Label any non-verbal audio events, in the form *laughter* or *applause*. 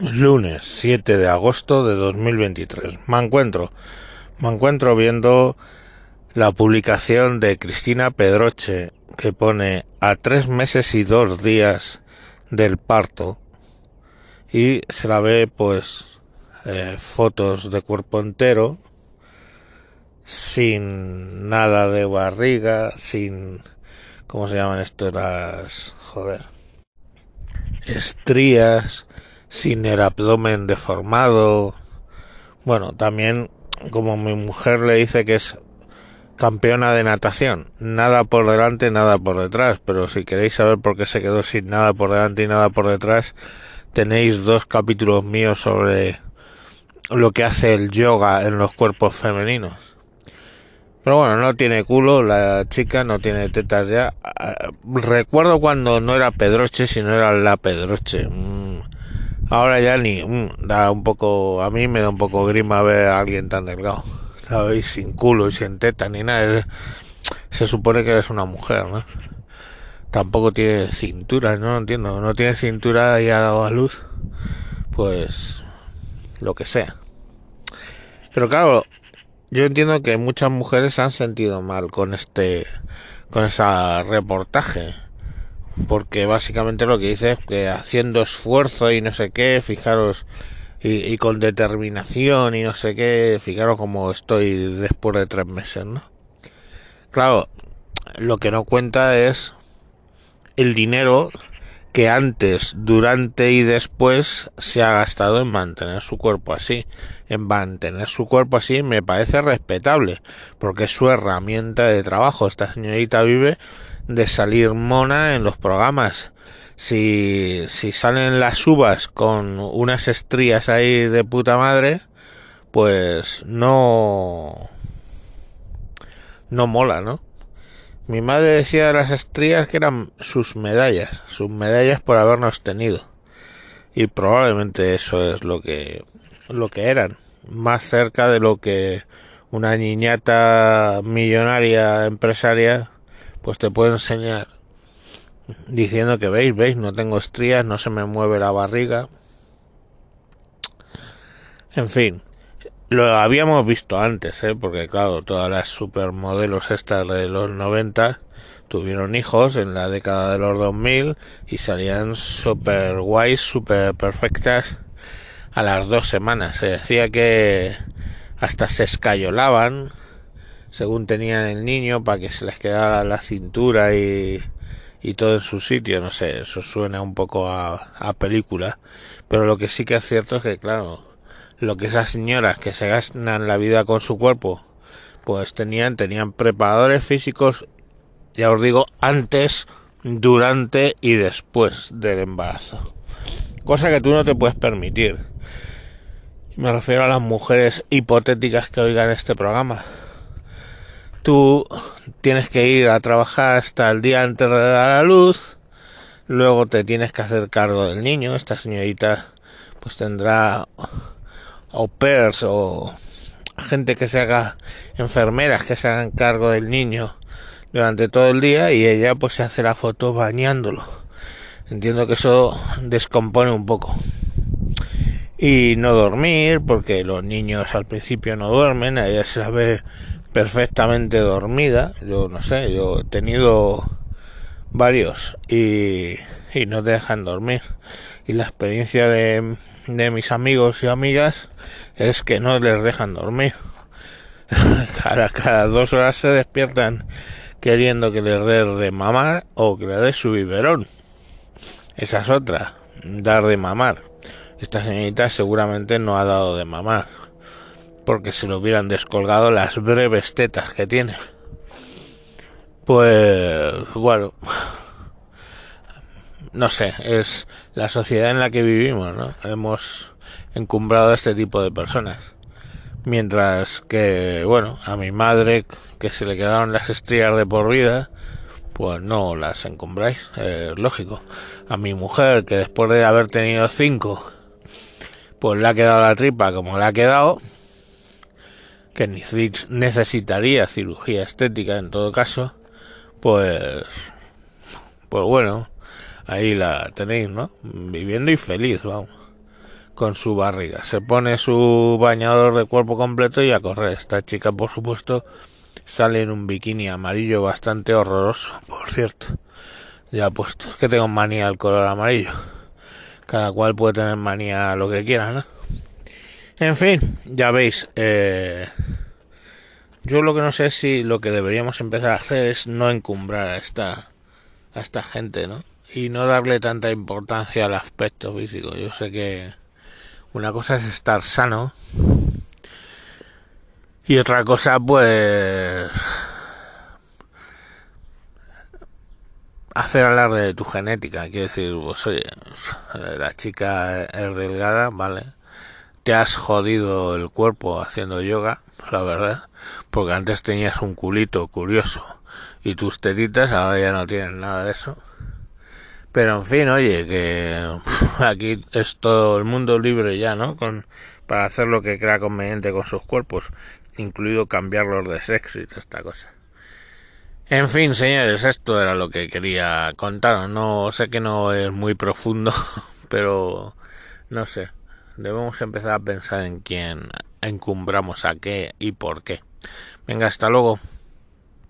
Lunes 7 de agosto de 2023. Me encuentro, me encuentro viendo la publicación de Cristina Pedroche que pone a tres meses y dos días del parto y se la ve pues eh, fotos de cuerpo entero sin nada de barriga, sin ¿cómo se llaman esto? Las joder estrías sin el abdomen deformado. Bueno, también como mi mujer le dice que es campeona de natación, nada por delante, nada por detrás, pero si queréis saber por qué se quedó sin nada por delante y nada por detrás, tenéis dos capítulos míos sobre lo que hace el yoga en los cuerpos femeninos. Pero bueno, no tiene culo, la chica no tiene tetas ya. Ah, recuerdo cuando no era Pedroche, sino era la Pedroche. Ahora ya ni mm, da un poco, a mí me da un poco grima ver a alguien tan delgado. ¿Sabéis? Sin culo y sin teta ni nada. Se supone que eres una mujer, ¿no? Tampoco tiene cintura, no entiendo. No tiene cintura y ha dado a luz. Pues lo que sea. Pero claro, yo entiendo que muchas mujeres se han sentido mal con este con ese reportaje porque básicamente lo que dice es que haciendo esfuerzo y no sé qué, fijaros, y, con determinación y no sé qué, fijaros cómo estoy después de tres meses, ¿no? Claro, lo que no cuenta es el dinero que antes, durante y después se ha gastado en mantener su cuerpo así. En mantener su cuerpo así me parece respetable, porque es su herramienta de trabajo. Esta señorita vive de salir mona en los programas. Si, si salen las uvas con unas estrías ahí de puta madre, pues no... no mola, ¿no? Mi madre decía de las estrías que eran sus medallas, sus medallas por habernos tenido. Y probablemente eso es lo que, lo que eran, más cerca de lo que una niñata millonaria empresaria pues te puede enseñar diciendo que veis, veis, no tengo estrías, no se me mueve la barriga. En fin, lo habíamos visto antes, ¿eh? porque claro, todas las supermodelos estas de los 90 tuvieron hijos en la década de los 2000 y salían super guays, super perfectas a las dos semanas. Se decía que hasta se escayolaban según tenían el niño para que se les quedara la cintura y, todo en su sitio, no sé, eso suena un poco a, a película, pero lo que sí que es cierto es que, claro, lo que esas señoras que se gastan la vida con su cuerpo, pues tenían, tenían preparadores físicos, ya os digo, antes, durante y después del embarazo. Cosa que tú no te puedes permitir. Me refiero a las mujeres hipotéticas que oigan este programa tú tienes que ir a trabajar hasta el día antes de dar a luz, luego te tienes que hacer cargo del niño, esta señorita pues tendrá au pairs o gente que se haga enfermeras que se hagan cargo del niño durante todo el día y ella pues se hace la foto bañándolo. Entiendo que eso descompone un poco. Y no dormir, porque los niños al principio no duermen, ella se la ve perfectamente dormida. Yo no sé, yo he tenido varios y, no te dejan dormir. Y la experiencia de, mis amigos y amigas es que no les dejan dormir. *laughs* cada, cada dos horas se despiertan queriendo que les dé de mamar o que les dé su biberón. Esa es otra, dar de mamar. Esta señorita seguramente no ha dado de mamar porque se lo hubieran descolgado las breves tetas que tiene. Pues bueno, no sé, es la sociedad en la que vivimos, ¿no? Hemos encumbrado a este tipo de personas. Mientras que, bueno, a mi madre, que se le quedaron las estrías de por vida, pues no las encumbráis, es lógico. A mi mujer, que después de haber tenido cinco, pues le ha quedado la tripa como le ha quedado, que necesitaría cirugía estética en todo caso, pues, pues bueno, ahí la tenéis, ¿no? Viviendo y feliz, vamos. con su barriga. Se pone su bañador de cuerpo completo y a correr. Esta chica, por supuesto, sale en un bikini amarillo bastante horroroso, por cierto. Ya puesto, es que tengo manía al color amarillo. Cada cual puede tener manía a lo que quiera, ¿no? En fin, ya veis, eh, yo lo que no sé si lo que deberíamos empezar a hacer es no encumbrar a esta, a esta gente, ¿no? Y no darle tanta importancia al aspecto físico. Yo sé que una cosa es estar sano y otra cosa, pues, hacer alarde de tu genética. Quiero decir, pues oye, la chica es delgada, vale. Te has jodido el cuerpo haciendo yoga, la verdad. Porque antes tenías un culito curioso y tus tetitas, ahora ya no tienen nada de eso. Pero en fin, oye, que *laughs* aquí es todo el mundo libre ya, ¿no? Con, para hacer lo que crea conveniente con sus cuerpos, incluido cambiarlos de sexo y toda esta cosa. En fin, señores, esto era lo que quería contaros. No sé que no es muy profundo, *laughs* pero no sé. Debemos empezar a pensar en quién encumbramos a qué y por qué. Venga, hasta luego.